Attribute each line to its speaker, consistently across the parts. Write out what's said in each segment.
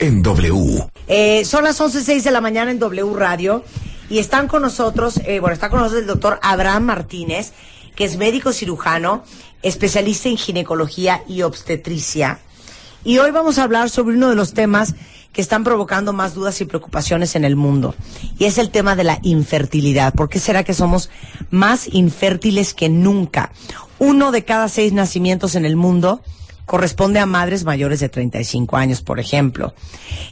Speaker 1: En W.
Speaker 2: Eh, son las 11.06 de la mañana en W Radio y están con nosotros, eh, bueno, está con nosotros el doctor Abraham Martínez, que es médico cirujano, especialista en ginecología y obstetricia. Y hoy vamos a hablar sobre uno de los temas que están provocando más dudas y preocupaciones en el mundo. Y es el tema de la infertilidad. ¿Por qué será que somos más infértiles que nunca? Uno de cada seis nacimientos en el mundo corresponde a madres mayores de 35 años, por ejemplo.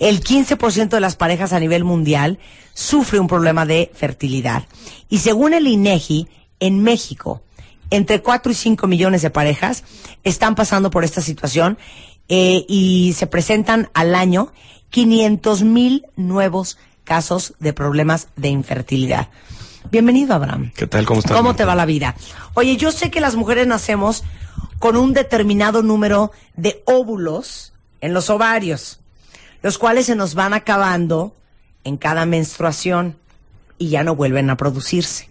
Speaker 2: El 15% de las parejas a nivel mundial sufre un problema de fertilidad. Y según el INEGI, en México, entre 4 y 5 millones de parejas están pasando por esta situación eh, y se presentan al año 500 mil nuevos casos de problemas de infertilidad. Bienvenido, Abraham.
Speaker 3: ¿Qué tal? ¿Cómo estás?
Speaker 2: ¿Cómo te va la vida? Oye, yo sé que las mujeres nacemos con un determinado número de óvulos en los ovarios, los cuales se nos van acabando en cada menstruación y ya no vuelven a producirse.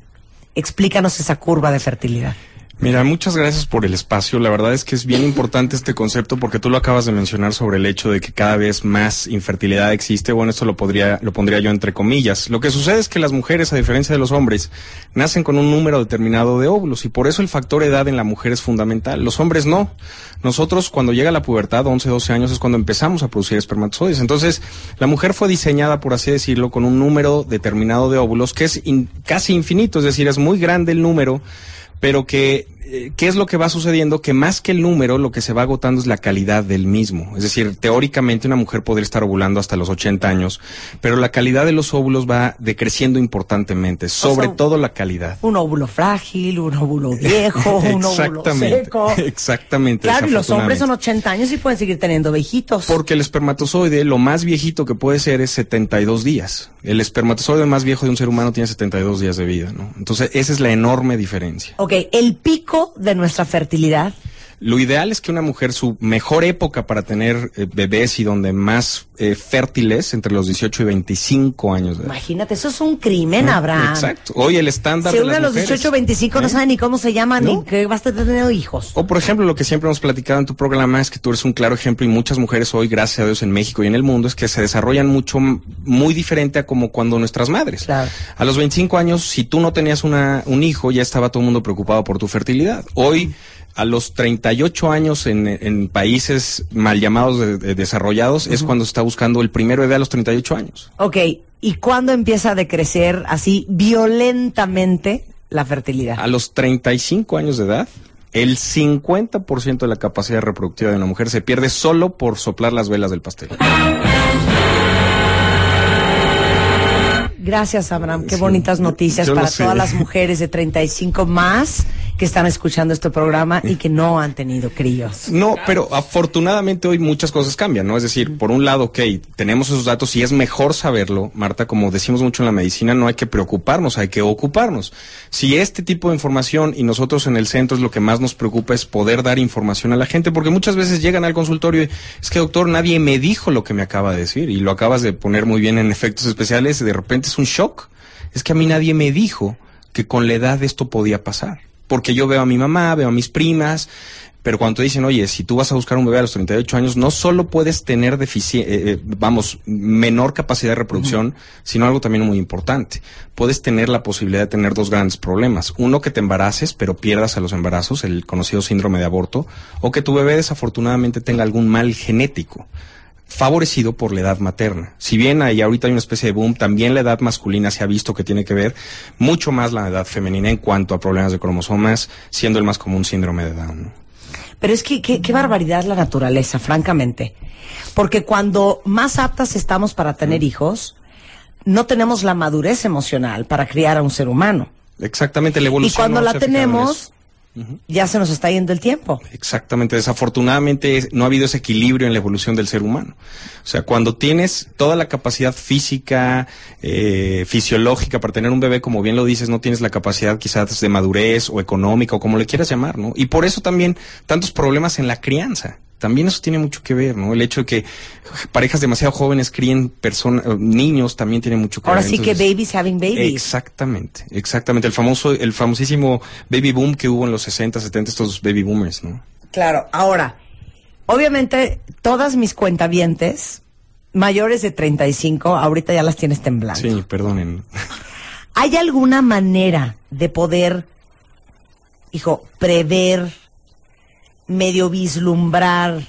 Speaker 2: Explícanos esa curva de fertilidad.
Speaker 3: Mira, muchas gracias por el espacio. La verdad es que es bien importante este concepto porque tú lo acabas de mencionar sobre el hecho de que cada vez más infertilidad existe. Bueno, esto lo podría, lo pondría yo entre comillas. Lo que sucede es que las mujeres, a diferencia de los hombres, nacen con un número determinado de óvulos y por eso el factor edad en la mujer es fundamental. Los hombres no. Nosotros cuando llega la pubertad, 11, 12 años, es cuando empezamos a producir espermatozoides. Entonces, la mujer fue diseñada, por así decirlo, con un número determinado de óvulos que es casi infinito, es decir, es muy grande el número pero que ¿qué es lo que va sucediendo? Que más que el número, lo que se va agotando es la calidad del mismo. Es decir, teóricamente una mujer podría estar ovulando hasta los 80 años, pero la calidad de los óvulos va decreciendo importantemente, sobre todo la calidad.
Speaker 2: Un óvulo frágil, un óvulo viejo, un óvulo seco.
Speaker 3: Exactamente.
Speaker 2: Claro, y los hombres son 80 años y pueden seguir teniendo viejitos.
Speaker 3: Porque el espermatozoide, lo más viejito que puede ser es 72 días. El espermatozoide más viejo de un ser humano tiene 72 días de vida, ¿no? Entonces, esa es la enorme diferencia.
Speaker 2: Ok, el pico de nuestra fertilidad
Speaker 3: lo ideal es que una mujer, su mejor época para tener eh, bebés y donde más eh, fértiles, entre los 18 y 25 años de edad.
Speaker 2: Imagínate, eso es un crimen, Abraham.
Speaker 3: Exacto. Hoy el estándar
Speaker 2: si
Speaker 3: de
Speaker 2: uno de los
Speaker 3: mujeres,
Speaker 2: 18 25 no
Speaker 3: ¿eh?
Speaker 2: sabe ni cómo se llama, ni que vas a tener hijos.
Speaker 3: O por ejemplo, lo que siempre hemos platicado en tu programa es que tú eres un claro ejemplo y muchas mujeres hoy, gracias a Dios, en México y en el mundo, es que se desarrollan mucho, muy diferente a como cuando nuestras madres.
Speaker 2: Claro.
Speaker 3: A los 25 años, si tú no tenías una, un hijo, ya estaba todo el mundo preocupado por tu fertilidad. Hoy, a los 38 años en, en países mal llamados de- de desarrollados, es cuando se está buscando el primer bebé a los 38 años.
Speaker 2: Ok, ¿y cuándo empieza a decrecer así violentamente la fertilidad?
Speaker 3: A los 35 años de edad, el 50% de la capacidad reproductiva de una mujer se pierde solo por soplar las velas del pastel.
Speaker 2: Gracias, Abraham. Qué
Speaker 3: Sí.
Speaker 2: bonitas noticias
Speaker 3: Yo
Speaker 2: para
Speaker 3: sé.
Speaker 2: todas las mujeres de 35 más que están escuchando este programa y que no han tenido críos.
Speaker 3: No, pero afortunadamente hoy muchas cosas cambian, ¿no? Es decir, por un lado, ok, tenemos esos datos y es mejor saberlo, Marta, como decimos mucho en la medicina, no hay que preocuparnos, hay que ocuparnos. Si este tipo de información y nosotros en el centro es lo que más nos preocupa es poder dar información a la gente, porque muchas veces llegan al consultorio y es que doctor, nadie me dijo lo que me acaba de decir y lo acabas de poner muy bien en efectos especiales y de repente es un shock. Es que a mí nadie me dijo que con la edad esto podía pasar. Porque yo veo a mi mamá, veo a mis primas, pero cuando te dicen, oye, si tú vas a buscar un bebé a los 38 años, no solo puedes tener deficiencia, vamos, menor capacidad de reproducción, sino algo también muy importante. Puedes tener la posibilidad de tener dos grandes problemas. Uno, que te embaraces, pero pierdas a los embarazos, el conocido síndrome de aborto, o que tu bebé desafortunadamente tenga algún mal genético. Favorecido por la edad materna. Si bien ahí ahorita hay una especie de boom, también la edad masculina se ha visto que tiene que ver mucho más la edad femenina en cuanto a problemas de cromosomas, siendo el más común síndrome de Down.
Speaker 2: Pero es que qué barbaridad la naturaleza, francamente. Porque cuando más aptas estamos para tener hijos, no tenemos la madurez emocional para criar a un ser humano.
Speaker 3: Exactamente, la evolución.
Speaker 2: Y cuando la tenemos, ya se nos está yendo el tiempo.
Speaker 3: Exactamente, desafortunadamente no ha habido ese equilibrio en la evolución del ser humano. O sea, cuando tienes toda la capacidad física, eh, fisiológica para tener un bebé, como bien lo dices, no tienes la capacidad quizás de madurez o económica o como le quieras llamar, ¿no? Y por eso también tantos problemas en la crianza también eso tiene mucho que ver, ¿no? El hecho de que parejas demasiado jóvenes críen personas, niños también tiene mucho que
Speaker 2: ver.
Speaker 3: Ahora
Speaker 2: sí que babies having babies.
Speaker 3: Exactamente, exactamente. El famoso, el famosísimo baby boom que hubo en los 60, 70, estos baby boomers, ¿no?
Speaker 2: Claro, ahora, obviamente todas mis cuentavientes mayores de 35, ahorita ya las tienes temblando.
Speaker 3: Sí, perdonen.
Speaker 2: ¿Hay alguna manera de poder, hijo, prever medio vislumbrar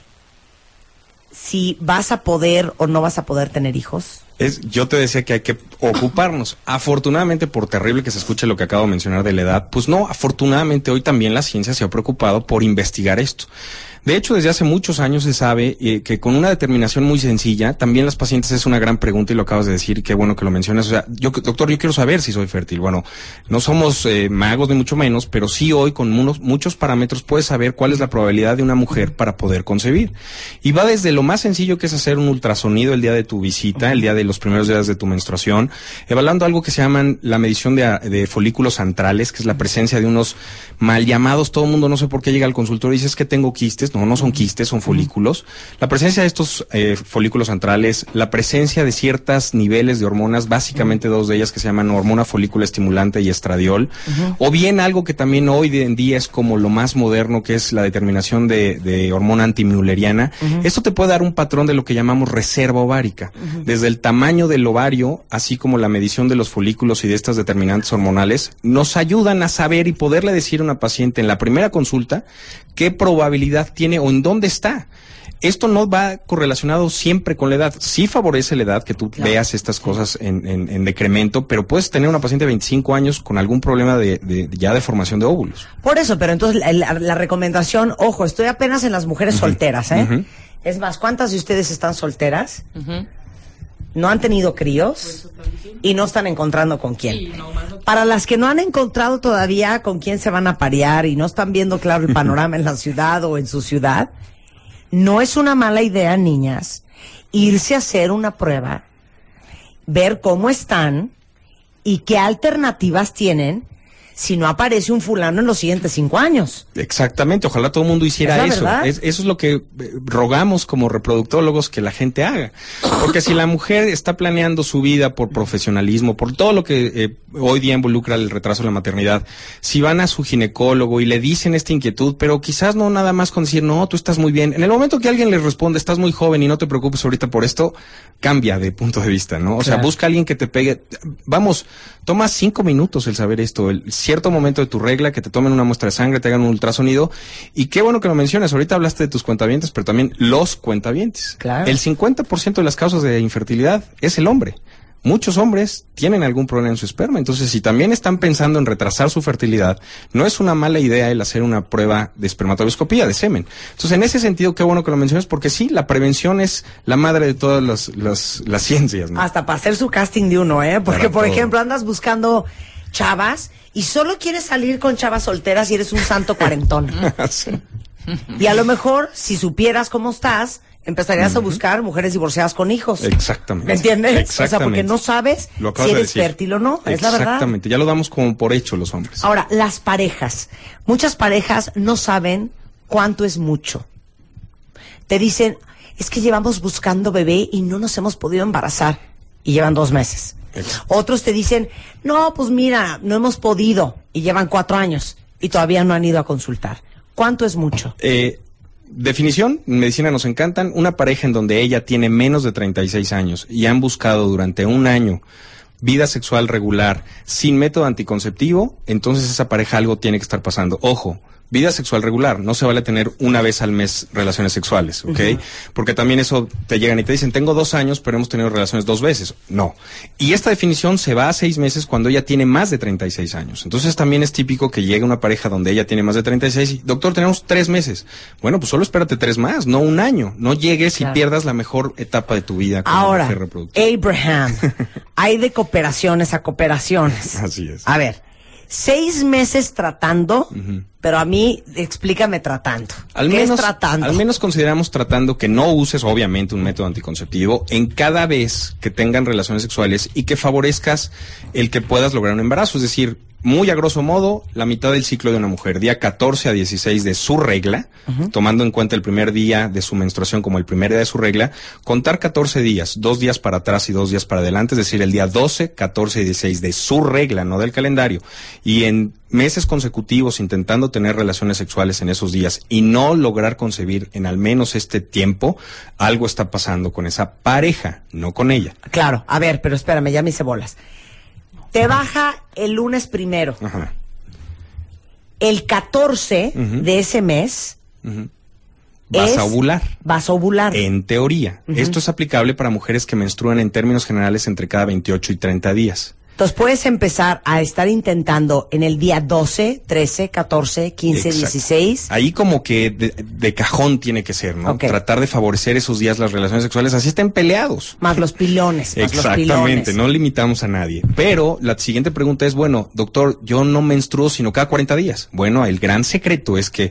Speaker 2: si vas a poder o no vas a poder tener hijos?
Speaker 3: Es, yo te decía que hay que ocuparnos. Afortunadamente, por terrible que se escuche lo que acabo de mencionar de la edad, pues no, afortunadamente hoy también la ciencia se ha preocupado por investigar esto. De hecho, desde hace muchos años se sabe eh, que con una determinación muy sencilla, también las pacientes es una gran pregunta y lo acabas de decir, qué bueno que lo mencionas. O sea, yo, doctor, yo quiero saber si soy fértil. Bueno, no somos eh, magos ni mucho menos, pero sí hoy con unos, muchos parámetros puedes saber cuál es la probabilidad de una mujer para poder concebir. Y va desde lo más sencillo que es hacer un ultrasonido el día de tu visita, el día de los primeros días de tu menstruación, evaluando algo que se llaman la medición de, de folículos antrales, que es la presencia de unos mal llamados, todo el mundo no sé por qué llega al consultorio y dice es que tengo quistes, no, no son quistes, son folículos. La presencia de estos eh, folículos centrales, la presencia de ciertos niveles de hormonas, básicamente dos de ellas que se llaman hormona folículo estimulante y estradiol, o bien algo que también hoy en día es como lo más moderno, que es la determinación de, hormona antimülleriana. Esto te puede dar un patrón de lo que llamamos reserva ovárica, desde el tamaño del ovario, así como la medición de los folículos y de estas determinantes hormonales, nos ayudan a saber y poderle decir a una paciente en la primera consulta qué probabilidad tiene o en dónde está. Esto no va correlacionado siempre con la edad. Sí favorece la edad que tú veas estas cosas en, decremento, pero puedes tener una paciente de 25 años con algún problema de, ya de formación de óvulos.
Speaker 2: Por eso, pero entonces la, recomendación, ojo, estoy apenas en las mujeres solteras, ¿eh? Es más, ¿cuántas de ustedes están solteras? No han tenido críos y no están encontrando con quién. Para las que no han encontrado todavía con quién se van a parear y no están viendo claro el panorama en la ciudad o en su ciudad, no es una mala idea, niñas, irse a hacer una prueba, ver cómo están y qué alternativas tienen si no aparece un fulano en los siguientes cinco años.
Speaker 3: Exactamente, ojalá todo el mundo hiciera eso. eso es lo que eh, rogamos como reproductólogos que la gente haga. Porque si la mujer está planeando su vida por profesionalismo, por todo lo que eh, hoy día involucra el retraso de la maternidad, si van a su ginecólogo y le dicen esta inquietud, pero quizás no nada más con decir, no, tú estás muy bien. En el momento que alguien le responde, estás muy joven y no te preocupes ahorita por esto, cambia de punto de vista, ¿no? O sea, busca a alguien que te pegue. Vamos, toma cinco minutos el saber esto, el cierto momento de tu regla, que te tomen una muestra de sangre, te hagan un ultrasonido. Y qué bueno que lo menciones. Ahorita hablaste de tus cuentavientes, pero también los cuentavientes.
Speaker 2: Claro.
Speaker 3: El 50% de las causas de infertilidad es el hombre muchos hombres tienen algún problema en su esperma. Entonces, si también están pensando en retrasar su fertilidad, no es una mala idea el hacer una prueba de espermatobioscopía, de semen. Entonces, en ese sentido, qué bueno que lo menciones, porque sí, la prevención es la madre de todas las, las, ciencias.
Speaker 2: Hasta para hacer su casting de uno, ¿eh? Porque, por ejemplo, andas buscando chavas y solo quieres salir con chavas solteras y eres un santo cuarentón. Y a lo mejor, si supieras cómo estás, empezarías a buscar mujeres divorciadas con hijos.
Speaker 3: Exactamente.
Speaker 2: ¿Me entiendes? O sea, porque no sabes si eres fértil o no, es la verdad.
Speaker 3: Exactamente, ya lo damos como por hecho los hombres.
Speaker 2: Ahora, las parejas. Muchas parejas no saben cuánto es mucho. Te dicen, es que llevamos buscando bebé y no nos hemos podido embarazar. Y llevan dos meses. Otros te dicen, no, pues mira, no hemos podido. Y llevan cuatro años. Y todavía no han ido a consultar. ¿Cuánto es mucho?
Speaker 3: Eh, definición, en medicina nos encantan, una pareja en donde ella tiene menos de 36 años y han buscado durante un año vida sexual regular sin método anticonceptivo, entonces esa pareja algo tiene que estar pasando. Ojo, vida sexual regular. No se vale tener una vez al mes relaciones sexuales, ¿ok? Porque también eso te llegan y te dicen, tengo dos años, pero hemos tenido relaciones dos veces. No. Y esta definición se va a seis meses cuando ella tiene más de 36 años. Entonces también es típico que llegue una pareja donde ella tiene más de 36 y, doctor, tenemos tres meses. Bueno, pues solo espérate tres más, no un año. No llegues y pierdas la mejor etapa de tu vida como
Speaker 2: Ahora,
Speaker 3: mujer.
Speaker 2: Abraham, hay de cooperaciones a cooperaciones.
Speaker 3: Así es.
Speaker 2: A ver, seis meses tratando, pero a mí explícame tratando.
Speaker 3: Al
Speaker 2: ¿Qué
Speaker 3: menos,
Speaker 2: es tratando?
Speaker 3: al menos consideramos tratando que no uses, obviamente, un método anticonceptivo en cada vez que tengan relaciones sexuales y que favorezcas el que puedas lograr un embarazo. Es decir, muy a grosso modo, la mitad del ciclo de una mujer, día 14 a 16 de su regla, tomando en cuenta el primer día de su menstruación como el primer día de su regla, contar 14 días, dos días para atrás y dos días para adelante, es decir, el día 12, 14 y 16 de su regla, no del calendario, y en meses consecutivos intentando tener relaciones sexuales en esos días y no lograr concebir en al menos este tiempo, algo está pasando con esa pareja, no con ella.
Speaker 2: Claro, a ver, pero espérame, ya me hice bolas. Te baja el lunes primero.
Speaker 3: Ajá.
Speaker 2: El 14
Speaker 3: Ujú.
Speaker 2: de ese mes
Speaker 3: Vas
Speaker 2: es-
Speaker 3: a ovular.
Speaker 2: vas a ovular.
Speaker 3: En teoría. Esto es aplicable para mujeres que menstruan en términos generales entre cada 28 y 30 días.
Speaker 2: Entonces puedes empezar a estar intentando en el día 12, 13, 14, 15,
Speaker 3: Exacto.
Speaker 2: 16.
Speaker 3: Ahí como que de, de cajón tiene que ser, ¿no? Tratar de favorecer esos días las relaciones sexuales, así estén peleados.
Speaker 2: Más los pilones, más los pilones.
Speaker 3: Exactamente, no limitamos a nadie. Pero la siguiente pregunta es, bueno, doctor, yo no menstruo sino cada 40 días. Bueno, el gran secreto es que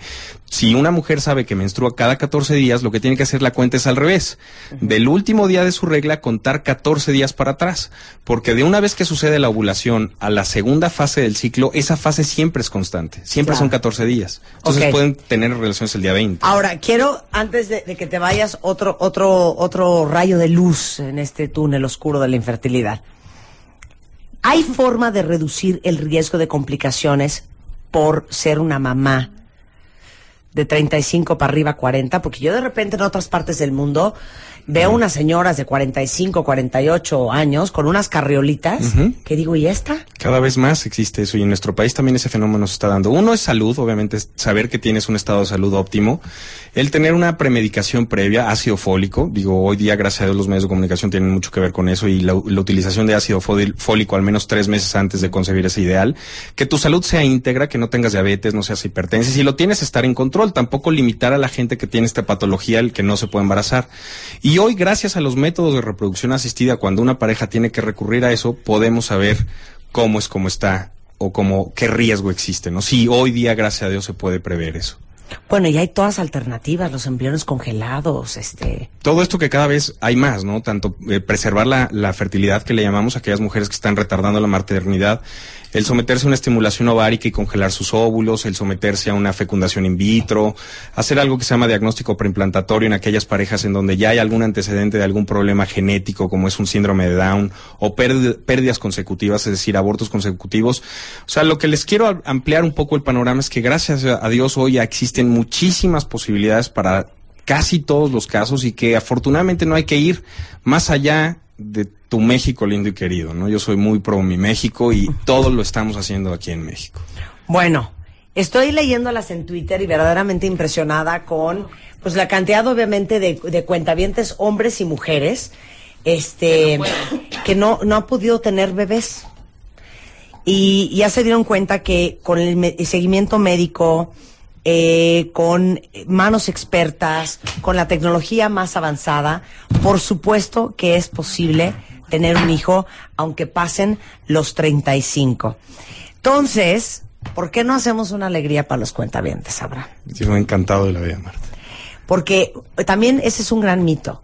Speaker 3: si una mujer sabe que menstrua cada 14 días, lo que tiene que hacer la cuenta es al revés. Del último día de su regla, contar 14 días para atrás. Porque de una vez que sucede la ovulación a la segunda fase del ciclo, esa fase siempre es constante. Siempre
Speaker 2: Claro.
Speaker 3: son 14 días. Entonces
Speaker 2: Ok.
Speaker 3: pueden tener relaciones el día 20.
Speaker 2: Ahora, quiero, antes de, de que te vayas, otro, otro, otro rayo de luz en este túnel oscuro de la infertilidad. ¿Hay forma de reducir el riesgo de complicaciones por ser una mamá de 35 para arriba, 40? Porque yo de repente en otras partes del mundo veo unas señoras de 45, 48 años con unas carriolitas que digo, ¿y esta?
Speaker 3: Cada vez más existe eso y en nuestro país también ese fenómeno se está dando. Uno es salud, obviamente es saber que tienes un estado de salud óptimo. El tener una premedicación previa, ácido fólico, digo, hoy día gracias a Dios los medios de comunicación tienen mucho que ver con eso y la, la utilización de ácido fólico al menos tres meses antes de concebir es ideal. Que tu salud sea íntegra, que no tengas diabetes, no seas hipertensa. y Si lo tienes, estar en control. Tampoco limitar a la gente que tiene esta patología el que no se puede embarazar. Y hoy, gracias a los métodos de reproducción asistida, cuando una pareja tiene que recurrir a eso, podemos saber cómo es como está o cómo, qué riesgo existe, ¿no? Sí, hoy día, gracias a Dios, se puede prever eso.
Speaker 2: Bueno, y hay todas alternativas, los embriones congelados, este...
Speaker 3: Todo esto que cada vez hay más, ¿no? Tanto eh, preservar la, la fertilidad que le llamamos a aquellas mujeres que están retardando la maternidad, el someterse a una estimulación ovárica y congelar sus óvulos, el someterse a una fecundación in vitro, hacer algo que se llama diagnóstico preimplantatorio en aquellas parejas en donde ya hay algún antecedente de algún problema genético, como es un síndrome de Down, o pérdid- pérdidas consecutivas, es decir, abortos consecutivos. O sea, lo que les quiero ampliar un poco el panorama es que gracias a Dios hoy ya existen muchísimas posibilidades para casi todos los casos y que afortunadamente no hay que ir más allá de tu México lindo y querido, ¿no? Yo soy muy pro mi México y todo lo estamos haciendo aquí en México.
Speaker 2: Bueno, estoy leyéndolas en Twitter y verdaderamente impresionada con pues la cantidad obviamente de, de cuentavientes hombres y mujeres este que no, no han podido tener bebés. Y ya se dieron cuenta que con el, seguimiento médico, eh, con manos expertas, con la tecnología más avanzada, por supuesto que es posible tener un hijo aunque pasen los 35. Entonces, ¿por qué no hacemos una alegría para los cuentavientes, Abraham?
Speaker 3: Yo me he encantado de la vida, Marta.
Speaker 2: Porque también ese es un gran mito.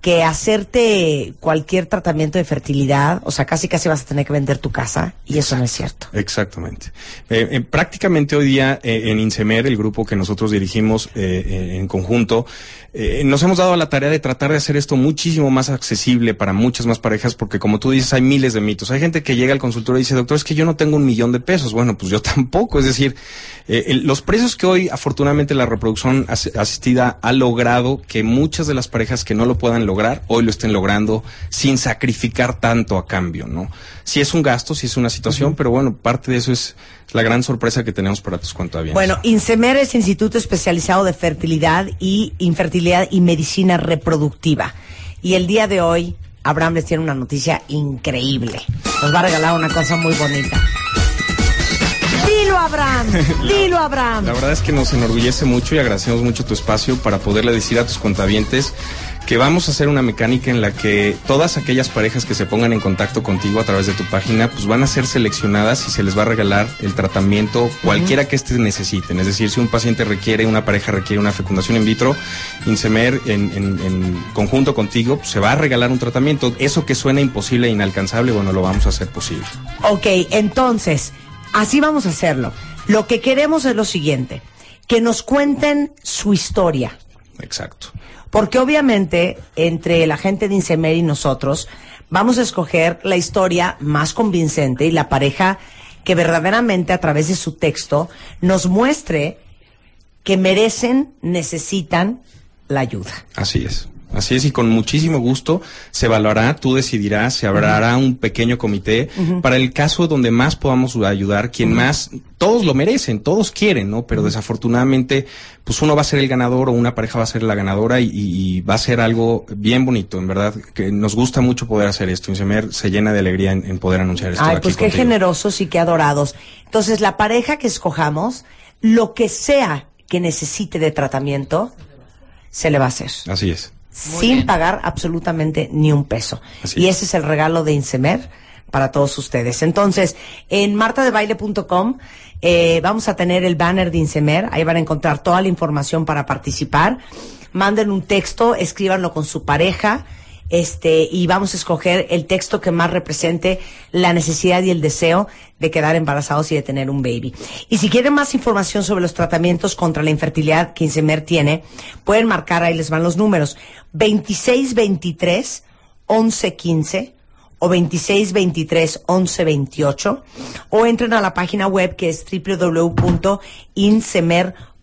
Speaker 2: Que hacerte cualquier tratamiento de fertilidad, o sea, casi casi vas a tener que vender tu casa, y eso no es cierto.
Speaker 3: Exactamente. Eh, eh, prácticamente hoy día eh, en Insemer, el grupo que nosotros dirigimos eh, en conjunto, nos hemos dado la tarea de tratar de hacer esto muchísimo más accesible para muchas más parejas, porque como tú dices, hay miles de mitos. Hay gente que llega al consultorio y dice, doctor, es que yo no tengo un millón de pesos. Bueno, pues yo tampoco. Es decir, eh, el- los precios que hoy, afortunadamente, la reproducción as- asistida ha logrado que muchas de las parejas que no lo puedan lograr, hoy lo estén logrando sin sacrificar tanto a cambio, ¿no? Si es un gasto, si es una situación, pero bueno, parte de eso es la gran sorpresa que tenemos para tus cuentavientes.
Speaker 2: Bueno, INSEMER es Instituto Especializado de Fertilidad y Infertilidad y Medicina Reproductiva. Y el día de hoy, Abraham les tiene una noticia increíble. Nos va a regalar una cosa muy bonita. Dilo, Abraham. Dilo, Abraham.
Speaker 3: La verdad es que nos enorgullece mucho y agradecemos mucho tu espacio para poderle decir a tus contabientes que vamos a hacer una mecánica en la que todas aquellas parejas que se pongan en contacto contigo a través de tu página, pues van a ser seleccionadas y se les va a regalar el tratamiento cualquiera que estés necesiten. Es decir, si un paciente requiere, una pareja requiere una fecundación in vitro, Insemer en, en- en conjunto contigo pues, se va a regalar un tratamiento. Eso que suena imposible e inalcanzable, bueno, lo vamos a hacer posible.
Speaker 2: Ok, entonces, así vamos a hacerlo. Lo que queremos es lo siguiente, que nos cuenten su historia.
Speaker 3: Exacto.
Speaker 2: Porque obviamente, entre la gente de Insemer y nosotros, vamos a escoger la historia más convincente y la pareja que verdaderamente a través de su texto nos muestre que merecen, necesitan la ayuda.
Speaker 3: Así es. Así es, y con muchísimo gusto se evaluará, tú decidirás, se habrá un pequeño comité para el caso donde más podamos ayudar, quien más, todos lo merecen, todos quieren, ¿no? Pero desafortunadamente, pues uno va a ser el ganador o una pareja va a ser la ganadora y, y- y va a ser algo bien bonito, en verdad, que nos gusta mucho poder hacer esto. Insemer se llena de alegría en, en poder anunciar esto
Speaker 2: Ay,
Speaker 3: aquí
Speaker 2: pues qué
Speaker 3: contigo.
Speaker 2: generosos y qué adorados. Entonces, la pareja que escojamos, lo que sea que necesite de tratamiento, se le va a hacer.
Speaker 3: Así es.
Speaker 2: Sin pagar absolutamente ni un peso.
Speaker 3: Así
Speaker 2: y
Speaker 3: es.
Speaker 2: ese es el regalo de Insemer para todos ustedes. Entonces, en martadebaile.com eh, vamos a tener el banner de Insemer. Ahí van a encontrar toda la información para participar. Manden un texto, escríbanlo con su pareja. Este, y vamos a escoger el texto que más represente la necesidad y el deseo de quedar embarazados y de tener un baby. Y si quieren más información sobre los tratamientos contra la infertilidad que Insemer tiene, pueden marcar, ahí les van los números, 2623 1115 o 2623 1128 o entren a la página web que es www.insemer.com.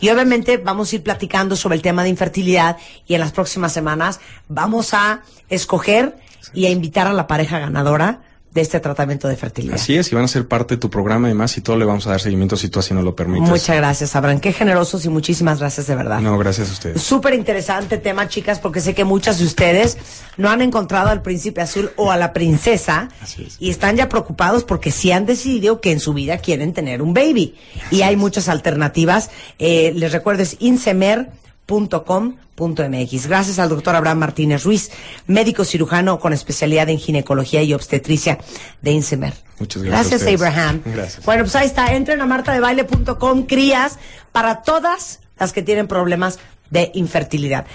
Speaker 2: Y obviamente vamos a ir platicando sobre el tema de infertilidad y en las próximas semanas vamos a escoger y a invitar a la pareja ganadora de este tratamiento de fertilidad.
Speaker 3: Así es, y van a ser parte de tu programa y más y todo le vamos a dar seguimiento si tú así nos lo permites.
Speaker 2: Muchas gracias, Abraham. Qué generosos y muchísimas gracias de verdad.
Speaker 3: No, gracias a ustedes.
Speaker 2: Súper interesante tema, chicas, porque sé que muchas de ustedes no han encontrado al príncipe azul o a la princesa
Speaker 3: Así es.
Speaker 2: y están ya preocupados porque sí han decidido que en su vida quieren tener un baby. y hay muchas alternativas. Eh, les recuerdo, es insemer.com.mx. Gracias al doctor Abraham Martínez Ruiz, médico cirujano con especialidad en ginecología y obstetricia de Insemer.
Speaker 3: Muchas gracias
Speaker 2: Gracias. Abraham.
Speaker 3: Gracias.
Speaker 2: Bueno, pues ahí está. Entren a martadebaile.com, crías, para todas las que tienen problemas de infertilidad.